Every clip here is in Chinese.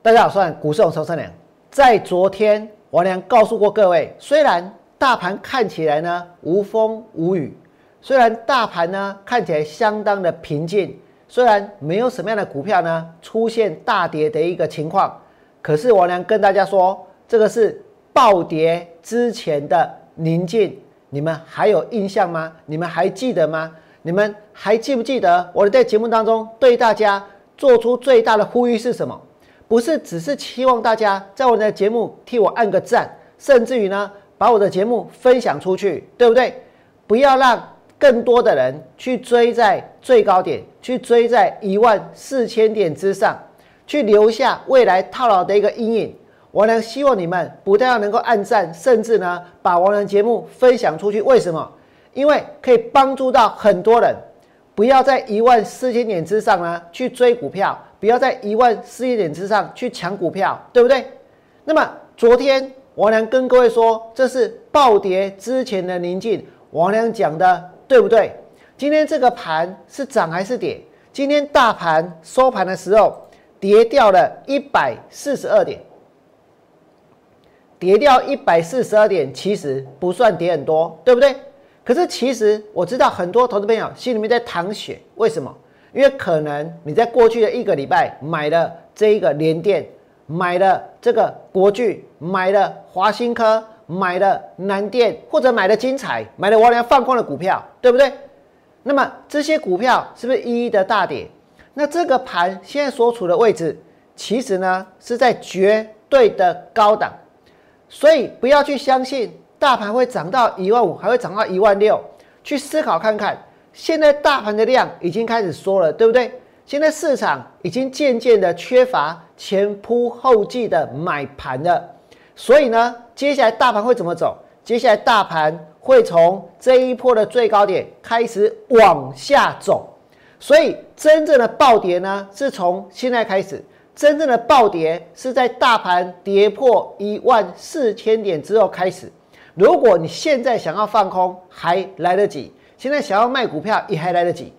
大家好，我是股市红筹三良。在昨天，王良告诉过各位，虽然大盘看起来呢无风无雨，虽然大盘呢看起来相当的平静，虽然没有什么样的股票呢出现大跌的一个情况，可是王良跟大家说，这个是暴跌之前的宁静，你们还有印象吗？你们还记得吗？你们还记不记得我在节目当中对大家做出最大的呼吁是什么？不是只是期望大家在我的节目替我按个赞，甚至于呢把我的节目分享出去，对不对？不要让更多的人去追在最高点，去追在一万四千点之上，去留下未来套牢的一个阴影。我呢希望你们不但要能够按赞，甚至呢把我的节目分享出去。为什么？因为可以帮助到很多人，不要在一万四千点之上呢去追股票。不要在一万四千点之上去抢股票，对不对？那么昨天王良跟各位说，这是暴跌之前的宁静。王良讲的对不对？今天这个盘是涨还是跌？今天大盘收盘的时候跌掉了一百四十二点，跌掉一百四十二点，其实不算跌很多，对不对？可是其实我知道很多投资朋友心里面在淌血，为什么？因为可能你在过去的一个礼拜买了这一个联电，买了这个国巨，买了华新科，买了南电，或者买了精彩，买了王良放空的股票，对不对？那么这些股票是不是一一的大跌？那这个盘现在所处的位置，其实呢是在绝对的高档，所以不要去相信大盘会涨到一万五，还会涨到一万六，去思考看看。现在大盘的量已经开始缩了，对不对？现在市场已经渐渐的缺乏前仆后继的买盘了，所以呢，接下来大盘会怎么走？接下来大盘会从这一波的最高点开始往下走，所以真正的暴跌呢，是从现在开始。真正的暴跌是在大盘跌破一万四千点之后开始。如果你现在想要放空，还来得及。现在想要卖股票也还来得及。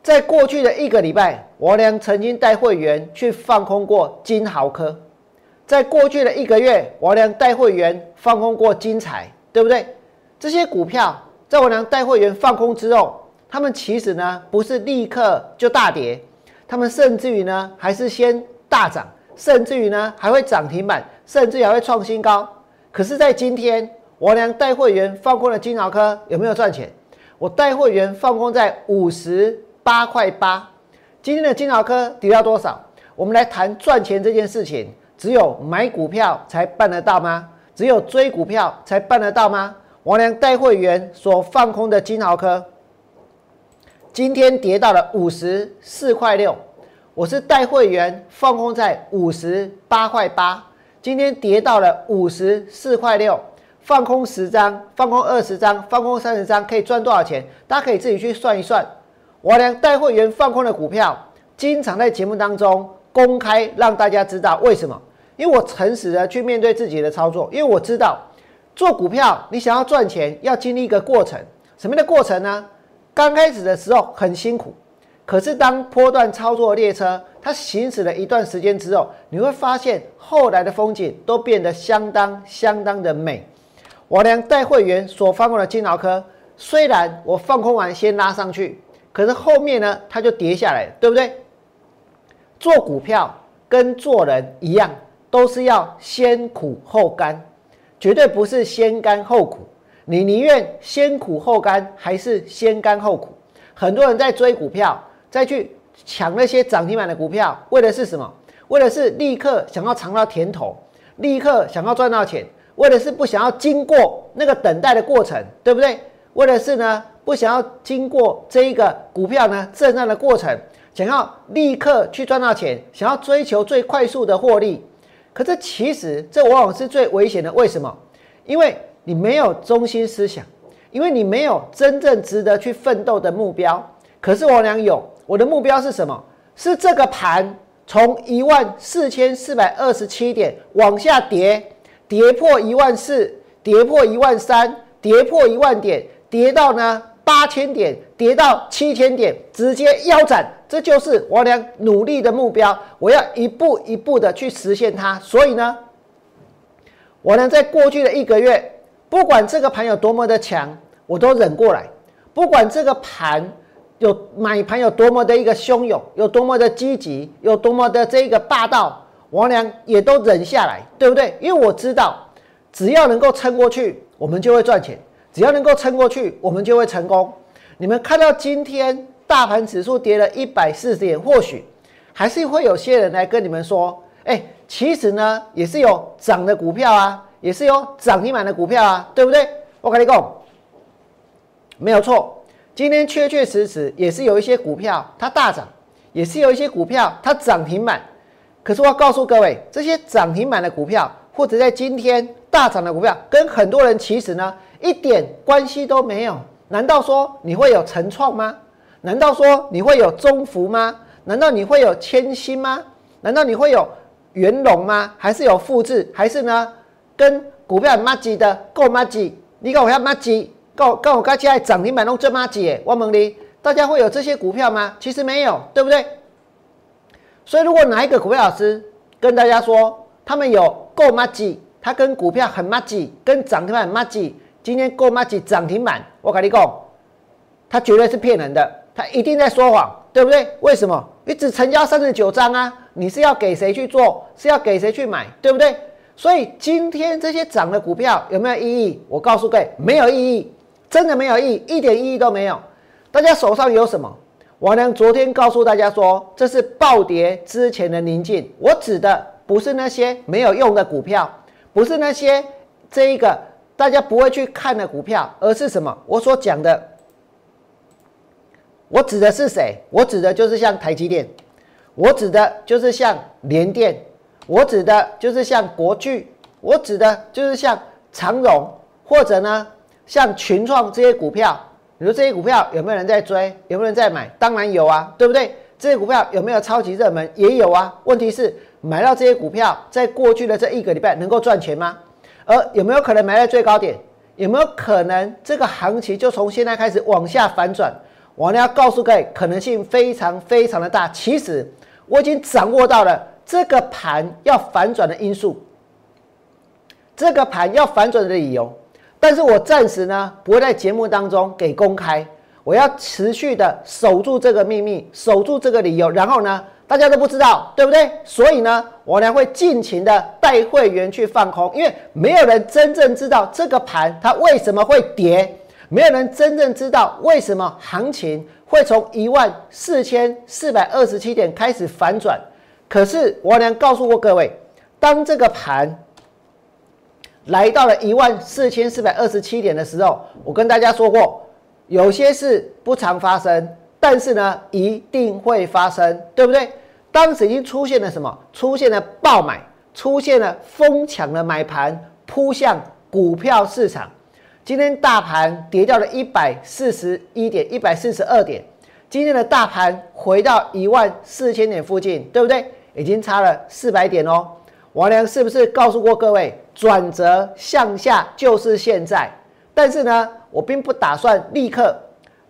在过去的一个礼拜，我俩曾经带会员去放空过金豪科；在过去的一个月，我俩带会员放空过金彩，对不对？这些股票在我俩带会员放空之后，他们其实呢不是立刻就大跌，他们甚至于呢还是先大涨，甚至于呢还会涨停板，甚至还会创新高。可是，在今天。我俩带会员放空的金豪科有没有赚钱？我带会员放空在五十八块八。今天的金豪科跌到多少？我们来谈赚钱这件事情，只有买股票才办得到吗？只有追股票才办得到吗？我俩带会员所放空的金豪科，今天跌到了五十四块六。我是带会员放空在五十八块八，今天跌到了五十四块六。放空十张，放空二十张，放空三十张，可以赚多少钱？大家可以自己去算一算。我俩带会员放空的股票，经常在节目当中公开让大家知道为什么？因为我诚实的去面对自己的操作，因为我知道做股票，你想要赚钱，要经历一个过程。什么样的过程呢？刚开始的时候很辛苦，可是当波段操作列车它行驶了一段时间之后，你会发现后来的风景都变得相当相当的美。我俩带会员所放空的金豪科，虽然我放空完先拉上去，可是后面呢，它就跌下来，对不对？做股票跟做人一样，都是要先苦后甘，绝对不是先甘后苦。你宁愿先苦后甘，还是先甘后苦？很多人在追股票，再去抢那些涨停板的股票，为的是什么？为的是立刻想要尝到甜头，立刻想要赚到钱。为的是不想要经过那个等待的过程，对不对？为的是呢，不想要经过这一个股票呢震荡的过程，想要立刻去赚到钱，想要追求最快速的获利。可这其实这往往是最危险的。为什么？因为你没有中心思想，因为你没有真正值得去奋斗的目标。可是我俩有，我的目标是什么？是这个盘从一万四千四百二十七点往下跌。跌破一万四，跌破一万三，跌破一万点，跌到呢八千点，跌到七千点，直接腰斩。这就是我俩努力的目标，我要一步一步的去实现它。所以呢，我呢在过去的一个月，不管这个盘有多么的强，我都忍过来；不管这个盘有买盘有多么的一个汹涌，有多么的积极，有多么的这个霸道，我俩也都忍下来，对不对？因为我知道，只要能够撑过去，我们就会赚钱；只要能够撑过去，我们就会成功。你们看到今天大盘指数跌了一百四十点，或许还是会有些人来跟你们说：“哎，其实呢也是有涨的股票啊，也是有涨停板的股票啊，对不对？”我跟你讲，没有错，今天确确实实也是有一些股票它大涨，也是有一些股票它涨停板。可是我要告诉各位，这些涨停板的股票或者在今天大涨的股票，跟很多人其实呢一点关系都没有。难道说你会有成创吗？难道说你会有中福吗？难道你会有千星吗？难道你会有元龙吗？还是有复制？还是呢？跟股票马吉的够马吉？你跟我要马吉？够跟我刚才涨停板弄这马吉？我问你，大家会有这些股票吗？其实没有，对不对？所以如果哪一个股票老师跟大家说他们有够马吉，他跟股票很马吉，跟涨停板很马吉。今天购买起涨停板，我跟你讲，他绝对是骗人的，他一定在说谎，对不对？为什么？你只成交三十九张啊？你是要给谁去做？是要给谁去买？对不对？所以今天这些涨的股票有没有意义？我告诉各位，没有意义，真的没有意义，一点意义都没有。大家手上有什么？王良昨天告诉大家说，这是暴跌之前的宁静。我指的不是那些没有用的股票，不是那些这一个。大家不会去看的股票，而是什么？我所讲的，我指的是谁？我指的就是像台积电，我指的就是像联电，我指的就是像国巨，我指的就是像长荣，或者呢像群创这些股票。你说这些股票有没有人在追？有没有人在买？当然有啊，对不对？这些股票有没有超级热门？也有啊。问题是买到这些股票，在过去的这一个礼拜能够赚钱吗？而有没有可能埋在最高点？有没有可能这个行情就从现在开始往下反转？我呢要告诉各位，可能性非常非常的大。其实我已经掌握到了这个盘要反转的因素，这个盘要反转的理由。但是我暂时呢不会在节目当中给公开，我要持续的守住这个秘密，守住这个理由，然后呢？大家都不知道，对不对？所以呢，我呢会尽情的带会员去放空，因为没有人真正知道这个盘它为什么会跌，没有人真正知道为什么行情会从一万四千四百二十七点开始反转。可是我呢告诉过各位，当这个盘来到了一万四千四百二十七点的时候，我跟大家说过，有些事不常发生。但是呢，一定会发生，对不对？当时已经出现了什么？出现了爆买，出现了疯抢的买盘扑向股票市场。今天大盘跌掉了一百四十一点，一百四十二点。今天的大盘回到一万四千点附近，对不对？已经差了四百点哦。王良是不是告诉过各位，转折向下就是现在？但是呢，我并不打算立刻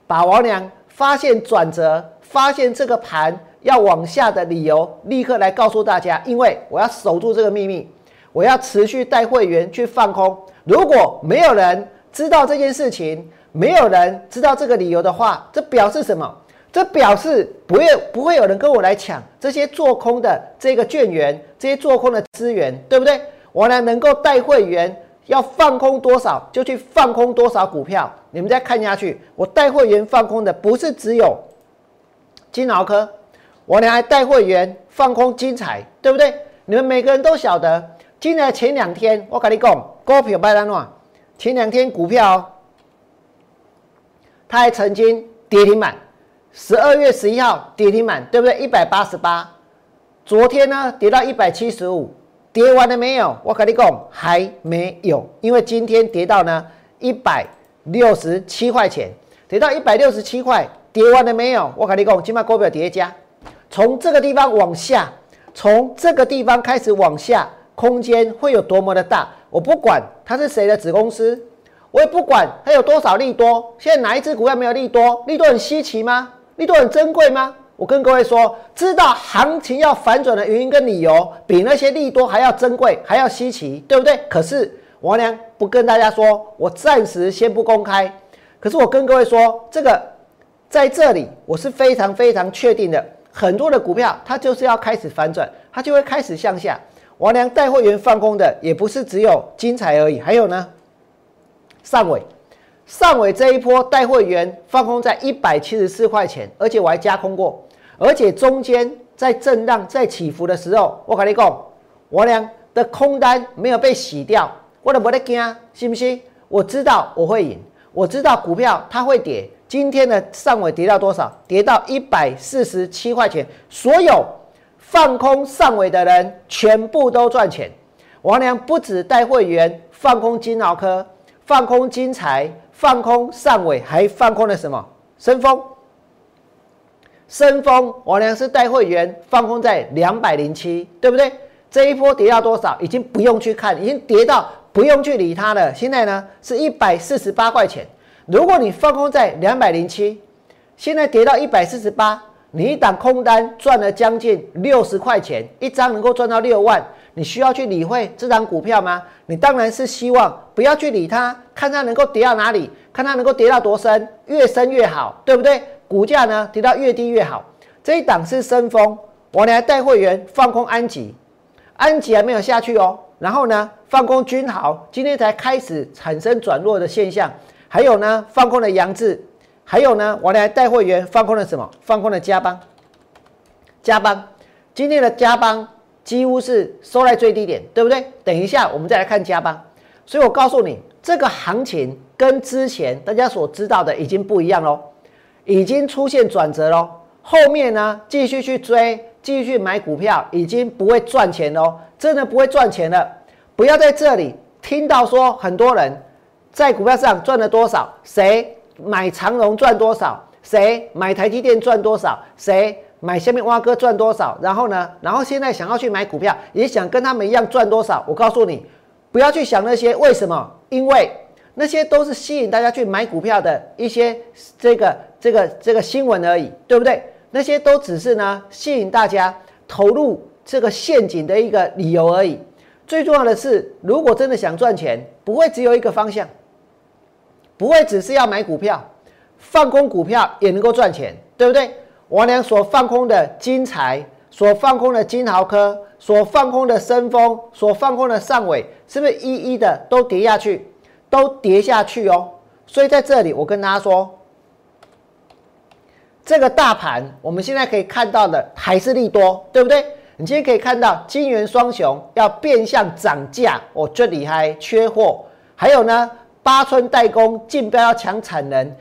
把王良。发现转折，发现这个盘要往下的理由，立刻来告诉大家，因为我要守住这个秘密，我要持续带会员去放空。如果没有人知道这件事情，没有人知道这个理由的话，这表示什么？这表示不会不会有人跟我来抢这些做空的这个券源，这些做空的资源，对不对？我呢能够带会员。要放空多少就去放空多少股票，你们再看下去。我带会员放空的不是只有金豪科，我呢还带会员放空金彩，对不对？你们每个人都晓得，今年前两天我跟你讲，股票拜单乱，前两天股票它还曾经跌停板，十二月十一号跌停板，对不对？一百八十八，昨天呢跌到一百七十五。跌完了没有？我跟你讲，还没有，因为今天跌到呢一百六十七块钱，跌到一百六十七块，跌完了没有？我跟你讲，今麦股票叠加，从这个地方往下，从这个地方开始往下，空间会有多么的大？我不管它是谁的子公司，我也不管它有多少利多。现在哪一只股票没有利多？利多很稀奇吗？利多很珍贵吗？我跟各位说，知道行情要反转的原因跟理由，比那些利多还要珍贵，还要稀奇，对不对？可是王良不跟大家说，我暂时先不公开。可是我跟各位说，这个在这里我是非常非常确定的，很多的股票它就是要开始反转，它就会开始向下。王良带会员放空的也不是只有精彩而已，还有呢，上尾。上尾这一波带会员放空在一百七十四块钱，而且我还加空过，而且中间在震荡、在起伏的时候，我跟你讲，我俩的空单没有被洗掉，我都不得惊，信不信？我知道我会赢，我知道股票它会跌。今天的上尾跌到多少？跌到一百四十七块钱，所有放空上尾的人全部都赚钱。王良不止带会员放空金脑科，放空金财。放空上尾，还放空了什么？深丰，深丰，我良是带会员放空在两百零七，对不对？这一波跌到多少？已经不用去看，已经跌到不用去理它了。现在呢，是一百四十八块钱。如果你放空在两百零七，现在跌到一百四十八，你一档空单赚了将近六十块钱，一张能够赚到六万。你需要去理会这张股票吗？你当然是希望不要去理它，看它能够跌到哪里，看它能够跌到多深，越深越好，对不对？股价呢跌到越低越好。这一档是深丰，我来带会员放空安吉，安吉还没有下去哦。然后呢，放空君豪，今天才开始产生转弱的现象。还有呢，放空的杨志，还有呢，我来带会员放空了什么？放空了加邦，加邦，今天的加邦。几乎是收在最低点，对不对？等一下我们再来看加邦。所以我告诉你，这个行情跟之前大家所知道的已经不一样喽，已经出现转折喽。后面呢，继续去追，继续买股票，已经不会赚钱喽，真的不会赚钱了。不要在这里听到说很多人在股票上赚了多少，谁买长荣赚多少，谁买台积电赚多少，谁。买下面挖哥赚多少？然后呢？然后现在想要去买股票，也想跟他们一样赚多少？我告诉你，不要去想那些为什么，因为那些都是吸引大家去买股票的一些这个这个这个新闻而已，对不对？那些都只是呢吸引大家投入这个陷阱的一个理由而已。最重要的是，如果真的想赚钱，不会只有一个方向，不会只是要买股票，放空股票也能够赚钱，对不对？我俩所放空的金财，所放空的金豪科，所放空的深丰，所放空的上尾，是不是一一的都跌下去，都跌下去哦？所以在这里，我跟大家说，这个大盘我们现在可以看到的还是利多，对不对？你今天可以看到金元双雄要变相涨价，哦，这里还，缺货，还有呢，八村代工竞标要抢产能。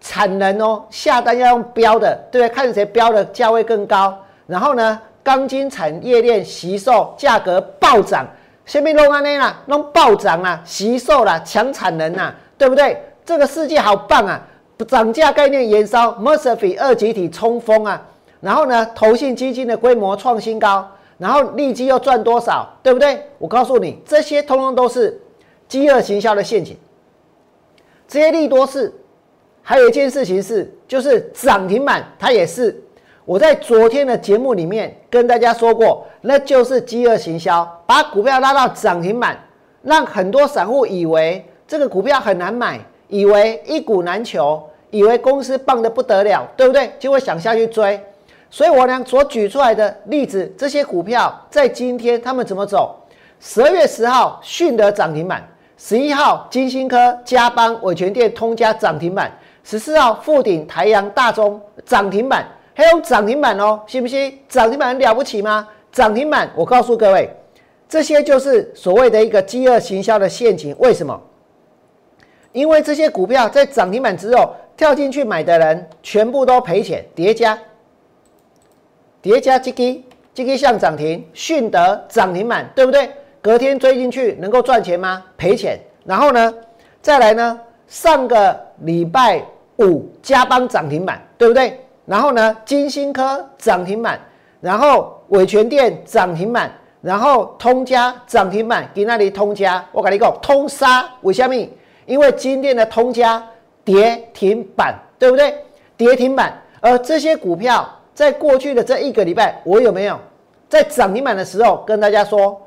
产能哦，下单要用标的，对不对？看谁标的价位更高。然后呢，钢筋产业链吸售价格暴涨，下面弄安内啦，弄暴涨啊，吸售啦，抢产能呐，对不对？这个世界好棒啊！涨价概念延烧 m e r c f y 二级体冲锋啊。然后呢，投信基金的规模创新高，然后利基又赚多少，对不对？我告诉你，这些通通都是饥饿行销的陷阱，这些利多是。还有一件事情是，就是涨停板，它也是我在昨天的节目里面跟大家说过，那就是饥饿行销，把股票拉到涨停板，让很多散户以为这个股票很难买，以为一股难求，以为公司棒的不得了，对不对？就会想下去追。所以我呢所举出来的例子，这些股票在今天他们怎么走？十二月十号，迅德涨停板；十一号，金星科、嘉邦、伟全店、通家涨停板。十四号富鼎、台阳、大中涨停板，还有涨停板哦，信不信？涨停板很了不起吗？涨停板，我告诉各位，这些就是所谓的一个饥饿行销的陷阱。为什么？因为这些股票在涨停板之后跳进去买的人，全部都赔钱，叠加叠加，这个这个像涨停，迅德涨停板，对不对？隔天追进去能够赚钱吗？赔钱。然后呢，再来呢？上个礼拜五加邦涨停板，对不对？然后呢，金星科涨停板，然后伟全店涨停板，然后通家涨停板，给那里通家，我跟你讲，通杀为什么？因为今天的通家跌停板，对不对？跌停板，而这些股票在过去的这一个礼拜，我有没有在涨停板的时候跟大家说，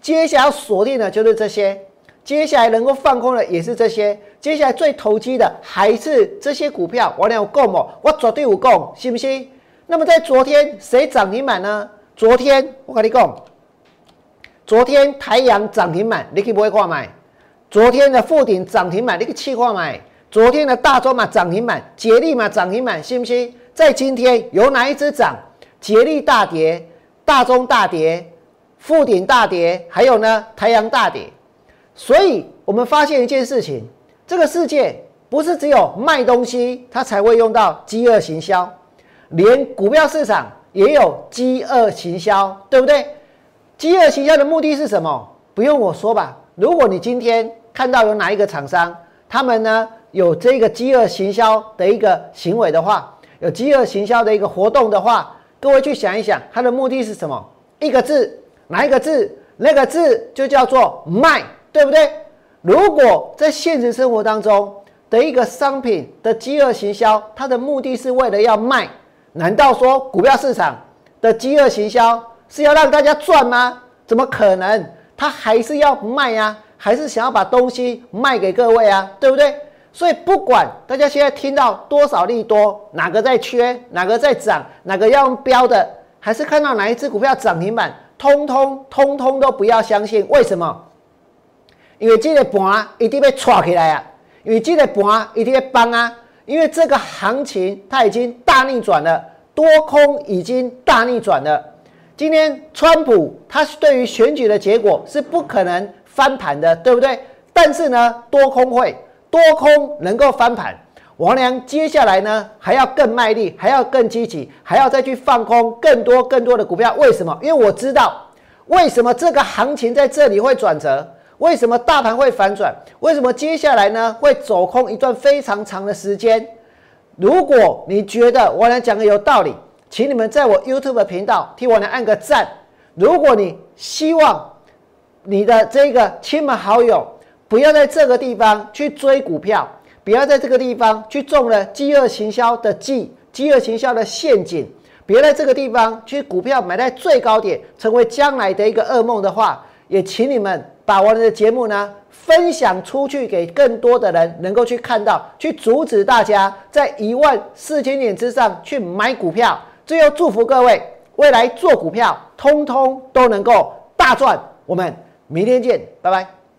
接下来锁定的就是这些，接下来能够放空的也是这些，接下来最投机的还是这些股票。我俩有供吗？我绝对有共，信不信？那么在昨天谁涨停板呢？昨天我跟你讲，昨天太阳涨停板，你可以不会挂买？昨天的富鼎涨停板，你可以气挂买？昨天的大中嘛涨停板，捷力嘛涨停板，信不信？在今天有哪一只涨？捷力大跌，大中大跌，富鼎大跌，还有呢太阳大跌。所以我们发现一件事情：这个世界不是只有卖东西，它才会用到饥饿行销。连股票市场也有饥饿行销，对不对？饥饿行销的目的是什么？不用我说吧。如果你今天看到有哪一个厂商，他们呢有这个饥饿行销的一个行为的话，有饥饿行销的一个活动的话，各位去想一想，它的目的是什么？一个字，哪一个字？那个字就叫做卖，对不对？如果在现实生活当中的一个商品的饥饿行销，它的目的是为了要卖。难道说股票市场的饥饿行销是要让大家赚吗？怎么可能？他还是要卖呀，还是想要把东西卖给各位啊，对不对？所以不管大家现在听到多少利多，哪个在缺，哪个在涨，哪个要用标的，还是看到哪一只股票涨停板，通通通通都不要相信。为什么？因为这个盘一定被抓起来啊！因为这个盘一定要崩啊！因为这个行情它已经大逆转了，多空已经大逆转了。今天川普他对于选举的结果是不可能翻盘的，对不对？但是呢，多空会，多空能够翻盘。王良接下来呢还要更卖力，还要更积极，还要再去放空更多更多的股票。为什么？因为我知道为什么这个行情在这里会转折。为什么大盘会反转？为什么接下来呢会走空一段非常长的时间？如果你觉得我俩讲的有道理，请你们在我 YouTube 频道替我俩按个赞。如果你希望你的这个亲朋好友不要在这个地方去追股票，不要在这个地方去中了饥饿行销的计、饥饿行销的陷阱，别在这个地方去股票买在最高点，成为将来的一个噩梦的话，也请你们。把我们的节目呢分享出去，给更多的人能够去看到，去阻止大家在一万四千点之上去买股票。最后祝福各位未来做股票，通通都能够大赚。我们明天见，拜拜。